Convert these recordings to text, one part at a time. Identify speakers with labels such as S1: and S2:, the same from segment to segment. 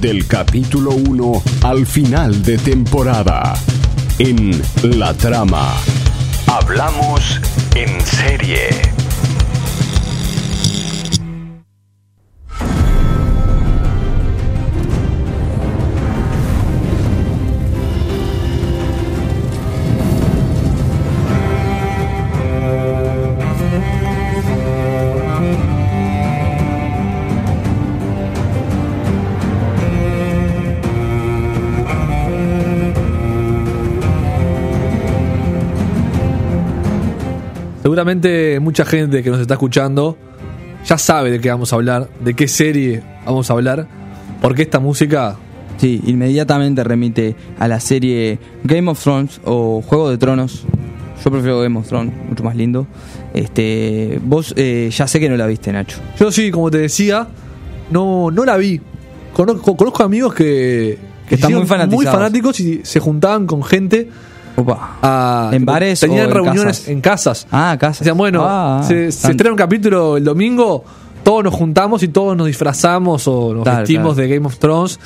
S1: del capítulo 1 al final de temporada. En La Trama. Hablamos en serie.
S2: Seguramente mucha gente que nos está escuchando ya sabe de qué vamos a hablar, de qué serie vamos a hablar, porque esta música
S3: Sí, inmediatamente remite a la serie Game of Thrones o Juego de Tronos. Yo prefiero Game of Thrones, mucho más lindo. Este, vos eh, ya sé que no la viste, Nacho.
S2: Yo sí, como te decía, no, no la vi. Conozco, conozco amigos que, que
S3: Están muy fanatizados.
S2: fanáticos y se juntaban con gente
S3: Opa.
S2: a,
S3: ¿En bares
S2: tenían
S3: o en
S2: reuniones
S3: casas?
S2: en casas.
S3: Ah, casa.
S2: Decían, bueno,
S3: Ah,
S2: se, estrena un capítulo el domingo, todos nos juntamos y todos nos disfrazamos o nos
S3: Claro,
S2: vestimos
S3: claro.
S2: de Game of Thrones.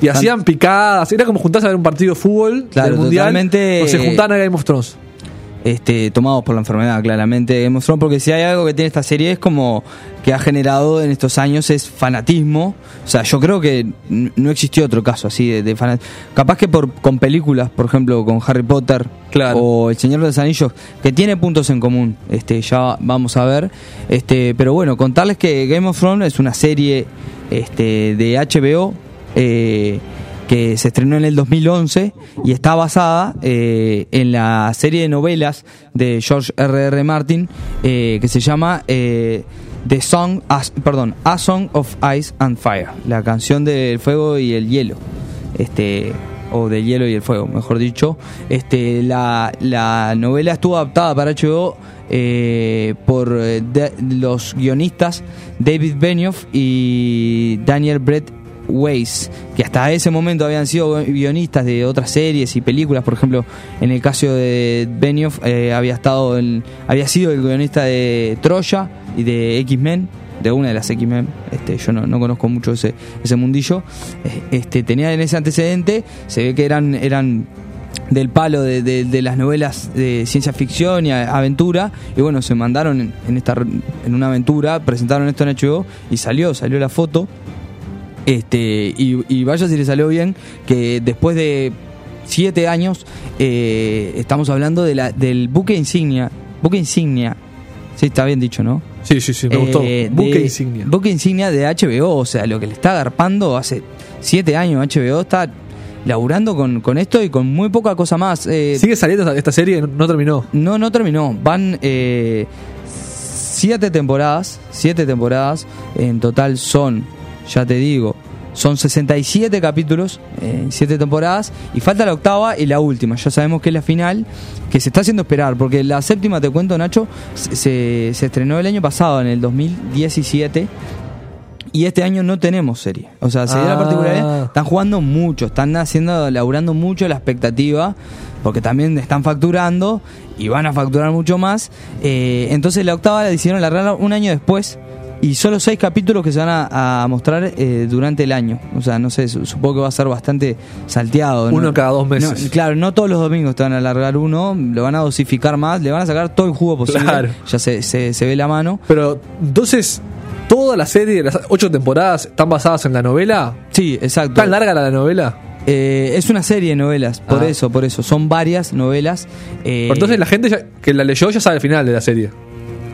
S2: y hacían picadas, era como juntarse a ver un partido de fútbol del mundial. O se juntaban a Game of Thrones.
S3: Este, tomados por la enfermedad, claramente. Game of Thrones, porque si hay algo que tiene esta serie es como que ha generado en estos años es fanatismo. O sea, yo creo que no existió otro caso así de, de fanatismo. Capaz que por, con películas, por ejemplo, con Harry Potter
S2: Claro.
S3: o El Señor de los Anillos, que tiene puntos en común, este, ya vamos a ver. Este, pero bueno, contarles que Game of Thrones es una serie este, de HBO. eh, que se estrenó en el 2011 y está basada eh, en la serie de novelas de George R.R. R. Martin eh, que se llama eh, The Song, As- perdón, A Song of Ice and Fire, la canción del fuego y el hielo, este o del hielo y el fuego, mejor dicho. Este, la, la novela estuvo adaptada para HBO por de- los guionistas David Benioff y Daniel Brett Weiss, que hasta ese momento habían sido guionistas de otras series y películas, por ejemplo, en el caso de Benioff eh, había estado había sido el guionista de Troya y de X-Men, de una de las X-Men, este, yo no, no conozco mucho ese, ese mundillo, Eh, este, tenía en ese antecedente, se ve que eran, eran del palo de, las novelas de ciencia ficción y aventura. Y bueno se mandaron en, en esta en una aventura presentaron esto en HBO y salió salió la foto este y, y vaya si le salió bien que después de siete años eh, estamos hablando de la, del buque insignia buque insignia sí está bien dicho no
S2: Sí, sí, sí, me gustó.
S3: eh,
S2: Buque
S3: de-
S2: insignia.
S3: Buque insignia de HBO, o sea, lo que le está agarpando hace siete años HBO está laburando con, con esto y con muy poca cosa más. Eh,
S2: ¿Sigue saliendo esta, serie? No, no terminó.
S3: no, no terminó. Van eh, siete temporadas, siete temporadas. En total son, ya te digo, son 67 capítulos siete temporadas y falta la octava y la última. Ya sabemos que es la final, que se está haciendo esperar, porque la séptima, te cuento Nacho, se, se- estrenó el año pasado, en el 2017. Y este año no tenemos serie. O sea, se dio la
S2: Ah.
S3: particularidad. Están jugando mucho, están haciendo, laburando mucho la expectativa, porque también están facturando y van a facturar mucho más. Eh, entonces la octava la decidieron largar un año después y solo seis capítulos que se van a, a mostrar eh, durante el año. O sea, no sé, su- supongo que va a ser bastante salteado. ¿no?
S2: Uno cada dos meses.
S3: No, claro, no todos los domingos te van a alargar uno, lo van a dosificar más, le van a sacar todo el jugo posible.
S2: Claro.
S3: Ya se, se, se ve la mano.
S2: Pero, entonces, ¿toda la serie, las ocho temporadas, están basadas en la novela?
S3: Sí, exacto.
S2: ¿Tan larga la novela?
S3: Eh, es una serie de novelas, por
S2: Ah.
S3: eso, por eso. Son varias novelas. eh,
S2: Pero entonces la gente ya- que la leyó ya sabe el final de la serie.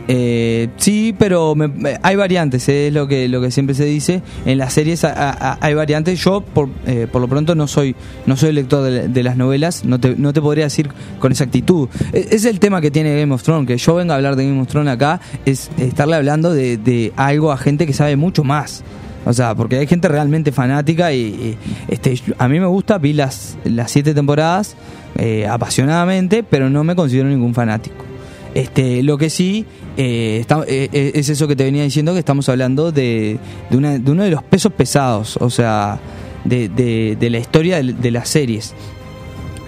S3: Eh, sí, pero me- hay variantes, eh, es lo que lo que siempre se dice. En las series hay variantes. Yo, por, eh, por lo pronto, no soy no soy lector de, las novelas. No te, no te podría decir con exactitud. Es, es el tema que tiene Game of Thrones. Que yo venga a hablar de Game of Thrones acá es estarle hablando de, de algo a gente que sabe mucho más. O sea, porque hay gente realmente fanática y, y, este, a mí me gusta, vi las, las siete temporadas eh, apasionadamente, pero no me considero ningún fanático. Este, lo que sí eh, está- eh, eh, es eso que te venía diciendo, que estamos hablando de, de, una- de uno de los pesos pesados, o sea, de, de- de la historia de, las series.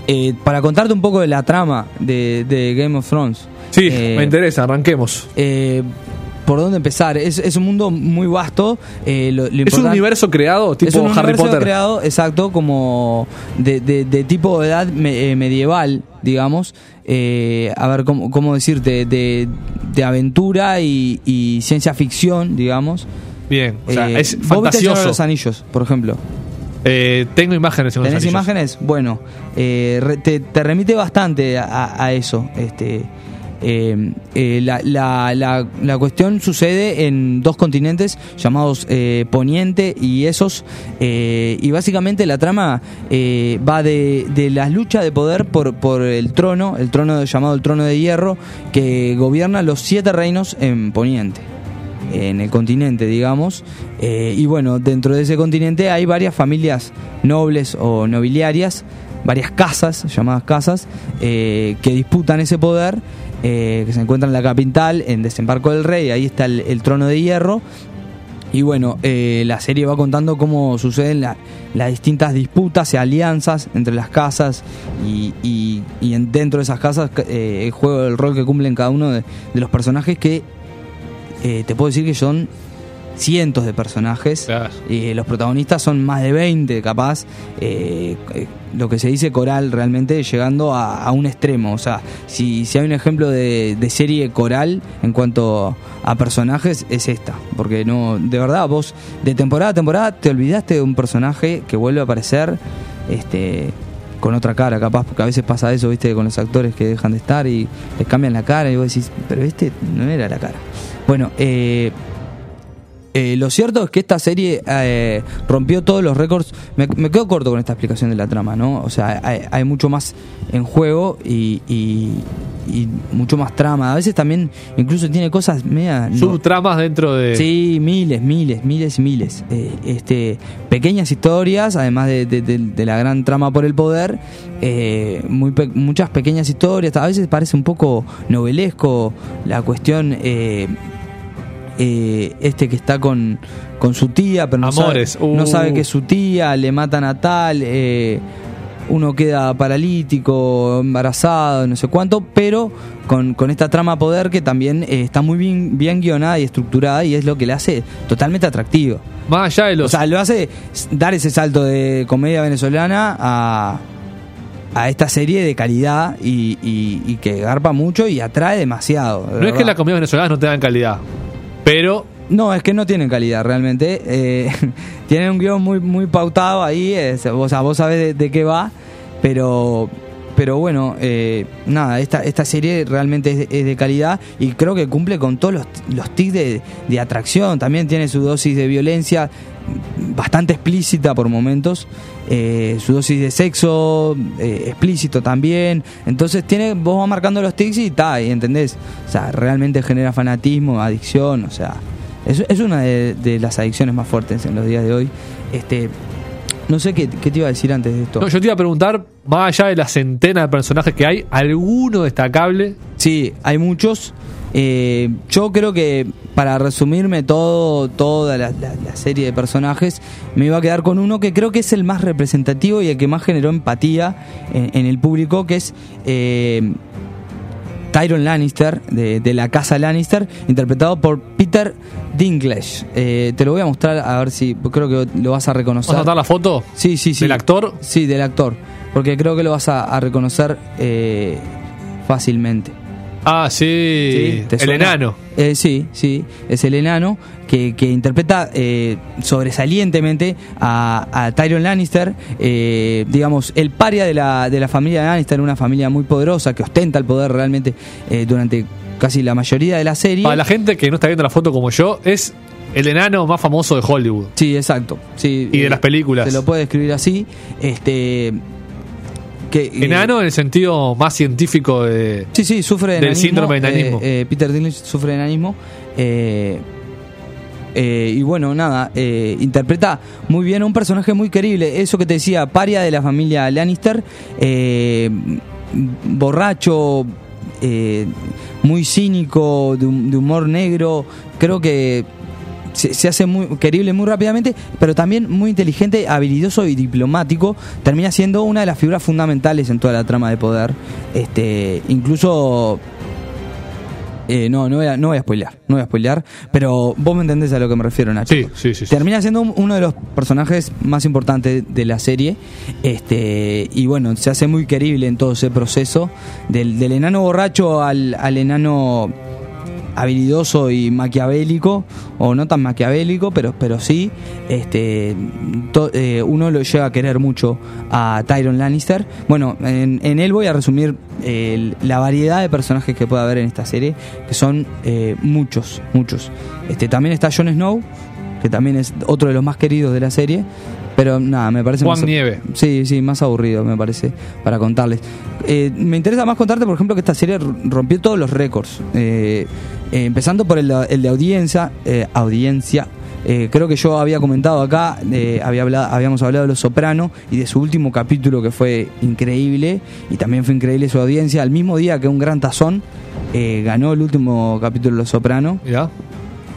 S3: Eh, para contarte un poco de la trama de, de Game of Thrones.
S2: Sí,
S3: eh,
S2: me interesa, arranquemos.
S3: eh, por dónde empezar. Es, es un mundo muy vasto. eh, lo- lo
S2: Es un universo creado tipo
S3: es un
S2: Harry
S3: universo
S2: Potter.
S3: creado, exacto, como de, de- de tipo de edad me- eh, medieval, digamos. Eh, a ver, ¿cómo, cómo decirte? De, de aventura y, y ciencia ficción, digamos.
S2: Bien, o sea,
S3: Eh,
S2: es
S3: ¿vos viste El Señor de
S2: fantasioso.
S3: los Anillos, por ejemplo.
S2: Eh, tengo imágenes en los
S3: ¿Tenés
S2: anillos.
S3: imágenes? Bueno, eh, re- te, te remite bastante a, a eso. Este, eh, eh, la, la- la- cuestión sucede en dos continentes llamados eh, Poniente y esos. y básicamente la trama va de, de la lucha de poder por, por el trono, el trono llamado el trono de hierro, que gobierna los siete reinos en Poniente en el continente, digamos. Y bueno, dentro de ese continente hay varias familias nobles o nobiliarias, varias casas, llamadas casas, que disputan ese poder, eh, que se encuentran en la capital, en Desembarco del Rey, ahí está el, trono de hierro. Y bueno, eh, la serie va contando cómo suceden la- las distintas disputas y alianzas entre las casas y, y- y en- dentro de esas casas eh, el juego, el rol que cumplen cada uno de, de los personajes que eh, te puedo decir que son cientos de personajes.
S2: Claro.
S3: Y los protagonistas son más de 20, capaz. eh, eh, lo que se dice coral realmente llegando a, a un extremo. O sea, si, si hay un ejemplo de, de serie coral en cuanto a personajes, es esta. Porque no, de verdad, vos de temporada a temporada te olvidaste de un personaje que vuelve a aparecer. Este con otra cara, capaz, porque a veces pasa eso, viste, con los actores que dejan de estar y les cambian la cara y vos decís, pero este no era la cara. Bueno, eh, eh, lo cierto es que esta serie eh, rompió todos los récords. Me, me quedo corto con esta explicación de la trama, ¿no? O sea, hay, hay mucho más en juego y, y- y mucho más trama. A veces también, incluso tiene cosas media. no-
S2: Subtramas dentro de.
S3: Sí, miles, miles, miles y miles. Eh, este, pequeñas historias, además de, de- de- de la gran trama por el poder, muy pe- muchas pequeñas historias. A veces parece un poco novelesco la cuestión. Eh, este que está con, con su tía, pero no,
S2: Amores,
S3: sabe, no
S2: uh.
S3: sabe que es su tía, le matan a tal, eh, uno queda paralítico, embarazado, no sé cuánto, pero con, con esta trama poder que también eh, está muy bien, bien guionada y estructurada y es lo que le hace totalmente atractivo.
S2: Más allá de los.
S3: O sea, lo hace dar ese salto de comedia venezolana a, a esta serie de calidad y, y- y que garpa mucho y atrae demasiado. de
S2: no es que las comidas venezolanas no tengan calidad. Pero
S3: No, es que no tienen calidad realmente. Eh, tienen un guion muy, muy pautado ahí. o sea, vos sabés de qué va. Pero, pero bueno, eh, nada, esta, esta serie realmente es de, calidad y creo que cumple con todos los, los tics de, de atracción. También tiene su dosis de violencia bastante explícita por momentos. eh, su dosis de sexo eh, explícito también. Entonces tiene, vos vas marcando los tics y está, y entendés. O sea, realmente genera fanatismo, adicción, o sea, es, es una de, de las adicciones más fuertes en los días de hoy. Este, no sé qué, qué te iba a decir antes de esto.
S2: no, yo te iba a preguntar, más allá de la centena de personajes que hay, ¿alguno destacable?
S3: Sí, hay muchos. Eh, yo creo que para resumirme todo, toda la, la- la serie de personajes, me iba a quedar con uno que creo que es el más representativo y el que más generó empatía en, en el público, que es eh, Tyron Lannister, de, de la casa Lannister, interpretado por Peter Dinklage. Eh, te lo voy a mostrar a ver si creo que lo vas a reconocer.
S2: ¿Vamos a notar la foto?
S3: Sí, sí, sí.
S2: ¿Del actor?
S3: Sí, del actor. Porque creo que lo vas a, a reconocer eh, fácilmente.
S2: Ah, sí.
S3: ¿Sí? ¿Te
S2: el enano.
S3: Eh, sí, sí, es el enano que, que interpreta eh, sobresalientemente a, a Tyrion Lannister, eh, digamos, el paria de la, de la familia Lannister, una familia muy poderosa que ostenta el poder realmente eh, durante casi la mayoría de la serie.
S2: Para la gente que no está viendo la foto como yo, es el enano más famoso de Hollywood.
S3: Sí, exacto. Sí,
S2: Y de
S3: eh,
S2: las películas.
S3: Se lo puede escribir así. Este, que, eh,
S2: Enano en el sentido más científico de.
S3: Sí, sí, sufre de
S2: Del
S3: enanismo.
S2: síndrome de enanismo.
S3: Eh, eh, Peter Dinklage sufre de enanismo. Eh, y bueno, nada, eh, interpreta muy bien a un personaje muy querible. Eso que te decía, paria de la familia Lannister, eh, borracho, muy cínico, de humor negro. Creo que se, se hace muy querible muy rápidamente, pero también muy inteligente, habilidoso y diplomático. Termina siendo una de las figuras fundamentales en toda la trama de poder. Este, incluso Eh, no, no voy, a, no voy a spoilear, no voy a spoilear, pero vos me entendés a lo que me refiero, Nacho.
S2: Sí, sí, sí, sí.
S3: Termina siendo un- uno de los personajes más importantes de la serie, este y bueno, se hace muy querible en todo ese proceso, del, del enano borracho al, al enano habilidoso y maquiavélico, o no tan maquiavélico, pero, pero sí, este, eh, uno lo lleva a querer mucho a Tyron Lannister. Bueno, en, en él voy a resumir eh, la variedad de personajes que puede haber en esta serie, que son eh, muchos, muchos. Este, también está Jon Snow, que también es otro de los más queridos de la serie. Pero nada, me parece
S2: Juan
S3: más,
S2: Nieve.
S3: Sí, sí, más aburrido me parece para contarles. Eh, me interesa más contarte, por ejemplo, que esta serie rompió todos los récords. Eh, eh, empezando por el, el de audiencia. eh, audiencia. Eh, creo que yo había comentado acá, eh, había hablado, habíamos hablado de Los Soprano y de su último capítulo que fue increíble y también fue increíble su audiencia. Al mismo día que un gran tazón eh, ganó el último capítulo de Los Soprano.
S2: Mirá.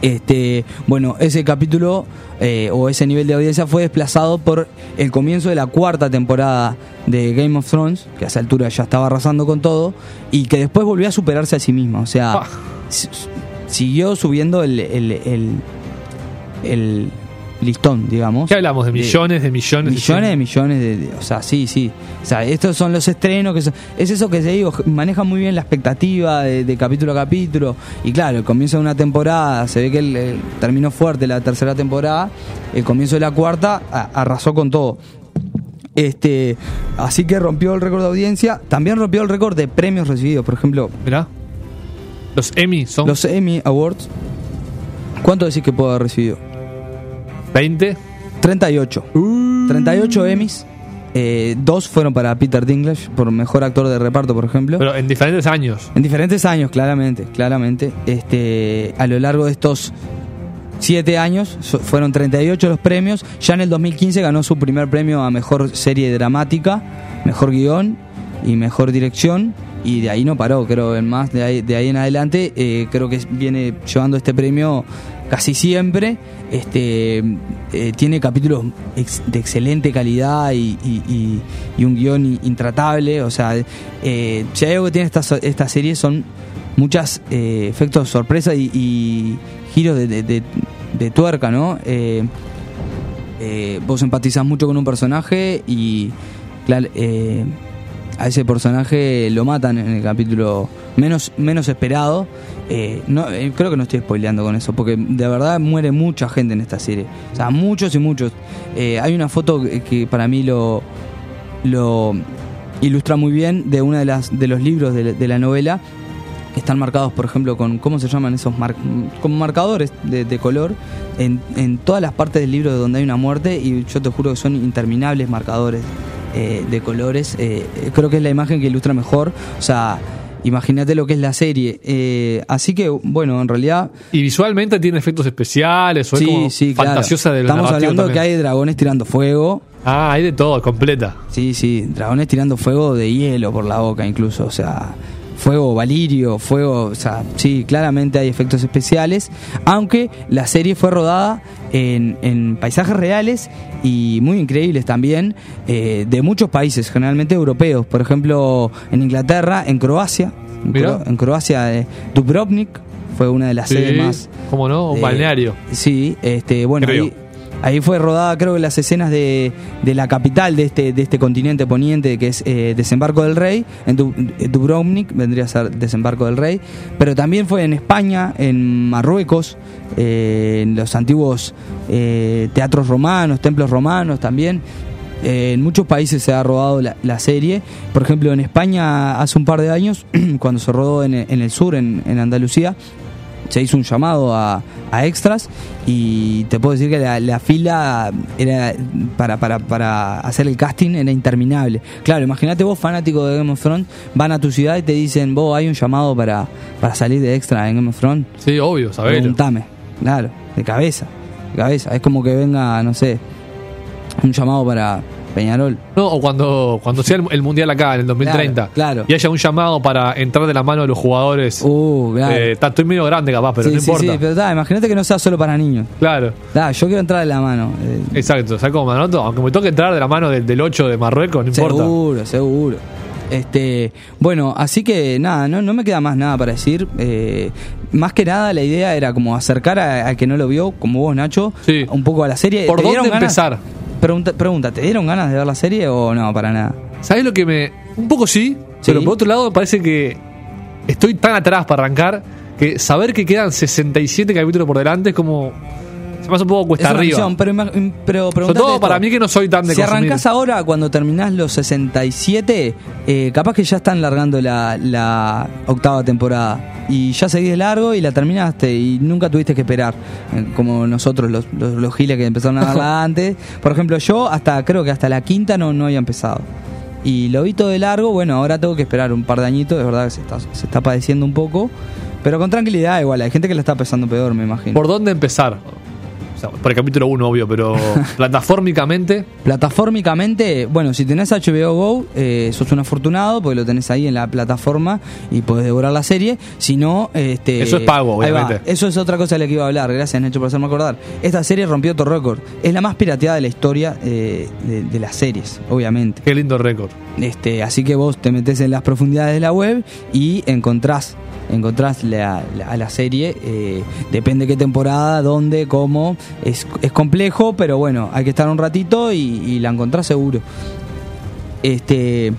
S3: Este, bueno, ese capítulo eh, o ese nivel de audiencia fue desplazado por el comienzo de la cuarta temporada de Game of Thrones, que a esa altura ya estaba arrasando con todo, y que después volvió a superarse a sí misma. O sea,
S2: Ah.
S3: siguió subiendo el, el, el, el listón, digamos.
S2: ¿Qué hablamos? De millones, de millones.
S3: Millones de millones de, de- O sea, sí, sí. O sea, estos son los estrenos. que son- Es eso que te digo, maneja muy bien la expectativa de, de capítulo a capítulo. Y claro, el comienzo de una temporada, se ve que el, el- terminó fuerte la tercera temporada. El comienzo de la cuarta a- arrasó con todo. Este, así que rompió el récord de audiencia. También rompió el récord de premios recibidos. Por ejemplo,
S2: Mirá. Los Emmy son
S3: los Emmy Awards. ¿Cuánto decís que puedo haber recibido?
S2: 20.
S3: 38. 38 Emmys. Eh, dos fueron para Peter Dinklage por mejor actor de reparto, por ejemplo.
S2: Pero en diferentes años.
S3: en diferentes años, claramente, claramente. Este, a lo largo de estos siete años so- fueron 38 los premios. Ya en el 2015 ganó su primer premio a mejor serie dramática, mejor guion y mejor dirección. Y de ahí no paró, creo, en más de ahí, de ahí en adelante. eh, creo que viene llevando este premio casi siempre. Este eh, tiene capítulos de excelente calidad y, y- y- un guion intratable. O sea, eh, si hay algo que tiene esta, esta serie son muchas eh, efectos sorpresa y, giros de, de- de- de tuerca, ¿no? Eh, vos empatizás mucho con un personaje y a ese personaje lo matan en el capítulo menos, menos esperado. Eh, eh, creo que no estoy spoileando con eso, porque de verdad muere mucha gente en esta serie. O sea, muchos y muchos. Eh, hay una foto que, para mí lo, ilustra muy bien de uno de, las, de los libros de, la- novela que están marcados, por ejemplo, con, ¿cómo se llaman esos? mar- como marcadores de, de color en, en todas las partes del libro donde hay una muerte y yo te juro que son interminables marcadores eh, de colores. Eh, creo que es la imagen que ilustra mejor. O sea, imagínate lo que es la serie. Eh, así que, bueno, en realidad...
S2: Y visualmente tiene efectos especiales o es como
S3: claro.
S2: fantasiosa
S3: Estamos hablando
S2: también.
S3: que hay dragones tirando fuego.
S2: Ah, hay de todo, completa.
S3: Sí, sí, dragones tirando fuego de hielo por la boca incluso, o sea, fuego valirio, fuego, o sea, sí, claramente hay efectos especiales, aunque la serie fue rodada en, en paisajes reales y muy increíbles también, eh, de muchos países, generalmente europeos, por ejemplo, en Inglaterra, en Croacia, en,
S2: Mirá.
S3: Cro- en Croacia, eh, Dubrovnik fue una de las
S2: Sí,
S3: sedes más...
S2: ¿Cómo no? Un
S3: eh,
S2: balneario.
S3: Sí, este, bueno, ahí, ahí fue rodada, creo que las escenas de, de la capital de este, de este continente poniente, que es eh, Desembarco del Rey, en Du- Dubrovnik, vendría a ser Desembarco del Rey, pero también fue en España, en Marruecos, eh, en los antiguos eh, teatros romanos, templos romanos también. En muchos países se ha rodado la, la serie. Por ejemplo, en España hace un par de años, cuando se rodó en, en el sur, en, en Andalucía, se hizo un llamado a, a extras y te puedo decir que la, la fila era para, para, para hacer el casting era interminable. Claro, imagínate vos, fanático de Game of Thrones, van a tu ciudad y te dicen, vos hay un llamado para, para salir de extra en Game of Thrones.
S2: Sí, obvio, sabelo.
S3: Preguntame. Claro, de cabeza. De cabeza. Es como que venga, no sé, un llamado para Peñarol.
S2: No, o cuando, cuando sea el, el mundial acá en el 2030
S3: Claro, claro.
S2: y haya un llamado para entrar de la mano de los jugadores.
S3: Uh, claro.
S2: Eh, está- estoy medio grande capaz, pero
S3: sí,
S2: no
S3: sí,
S2: importa.
S3: sí, pero da, imagínate que no sea solo para niños.
S2: Claro,
S3: Da, yo quiero entrar de la mano. eh,
S2: exacto. ¿Sabes cómo me anoto? Aunque me toque entrar de la mano del, del 8 de Marruecos, no importa.
S3: seguro, seguro. Este, bueno, así que nada, no, no me queda más nada para decir. Eh, más que nada la idea era como acercar a, a que no lo vio, como vos Nacho,
S2: Sí.
S3: un poco a la serie.
S2: ¿Por
S3: ¿Te
S2: dónde
S3: ganas? Pregunta, pregunta, ¿te dieron ganas de ver la serie o no? Para nada.
S2: ¿Sabes lo que me.? Un poco sí,
S3: Sí.
S2: pero por otro lado me parece que estoy tan atrás para arrancar que saber que quedan 67 capítulos por delante es como. Hace un poco cuesta
S3: Es una
S2: arriba.
S3: pero, pero
S2: Sobre todo
S3: esto.
S2: para mí que no soy tan de
S3: Si
S2: consumir.
S3: arrancás ahora, cuando terminás los 67, eh, capaz que ya están largando la, la octava temporada. Y ya seguís de largo y la terminaste y nunca tuviste que esperar. eh, como nosotros, los, los, los giles que empezaron a darla antes. Por ejemplo, yo hasta creo que hasta la quinta no, no había empezado. Y lo vi todo de largo, bueno, ahora tengo que esperar un par de añitos, es verdad que se está, se está padeciendo un poco. Pero con tranquilidad igual, hay gente que la está pasando peor, me imagino.
S2: ¿Por dónde empezar? Por el capítulo 1, obvio, pero plataformicamente.
S3: Plataformicamente, bueno, si tenés HBO Go, eh, sos un afortunado porque lo tenés ahí en la plataforma y podés devorar la serie. Si no, este,
S2: Eso es pago, obviamente.
S3: Eso es otra cosa de la que iba a hablar. Gracias, Nacho, por hacerme acordar. Esta serie rompió otro récord. Es la más pirateada de la historia eh, de, de las series, obviamente.
S2: Qué lindo récord.
S3: Este, así que vos te metés en las profundidades de la web y encontrás, encontrás la, a la serie. eh, depende qué temporada, dónde, cómo. Es, es complejo, pero bueno, hay que estar un ratito y, y la encontrás seguro. Este.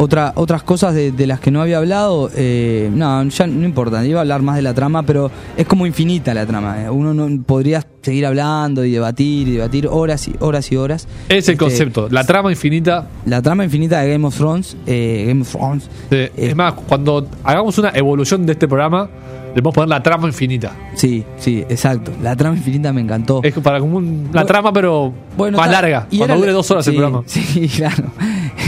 S3: Otra, otras cosas de, de las que no había hablado, eh, no, ya no importa, iba a hablar más de la trama, pero es como infinita la trama. eh. Uno no podría seguir hablando y debatir y debatir horas y horas y horas.
S2: Es el
S3: Este,
S2: concepto. La trama infinita.
S3: la trama infinita de Game of Thrones, eh, Game of Thrones,
S2: eh,
S3: Eh,
S2: es más, cuando hagamos una evolución de este programa, le podemos poner la trama infinita.
S3: sí, sí, exacto. La trama infinita me encantó.
S2: Es para como un- la
S3: Bueno,
S2: trama, pero más
S3: ta-
S2: larga.
S3: y
S2: Cuando dure dos horas el programa.
S3: Sí, claro.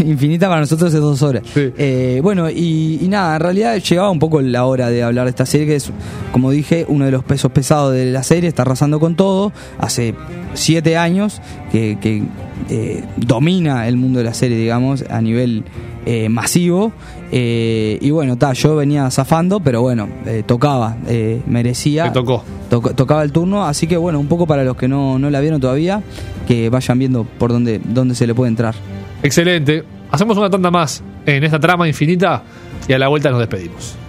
S3: Infinita para nosotros es dos horas.
S2: Sí.
S3: Eh, bueno, y, y nada, en realidad llegaba un poco la hora de hablar de esta serie, que es, como dije, uno de los pesos pesados de la serie, está arrasando con todo. Hace siete años que, que, eh, domina el mundo de la serie, digamos, a nivel eh, masivo. Eh, y bueno, ta, yo venía zafando, pero bueno, eh, tocaba, eh, merecía.
S2: Te tocó.
S3: Toc- tocaba el turno, así que bueno, un poco para los que no, no la vieron todavía, que vayan viendo por dónde, dónde se le puede entrar.
S2: Excelente. Hacemos una tanda más en esta trama infinita y a la vuelta nos despedimos.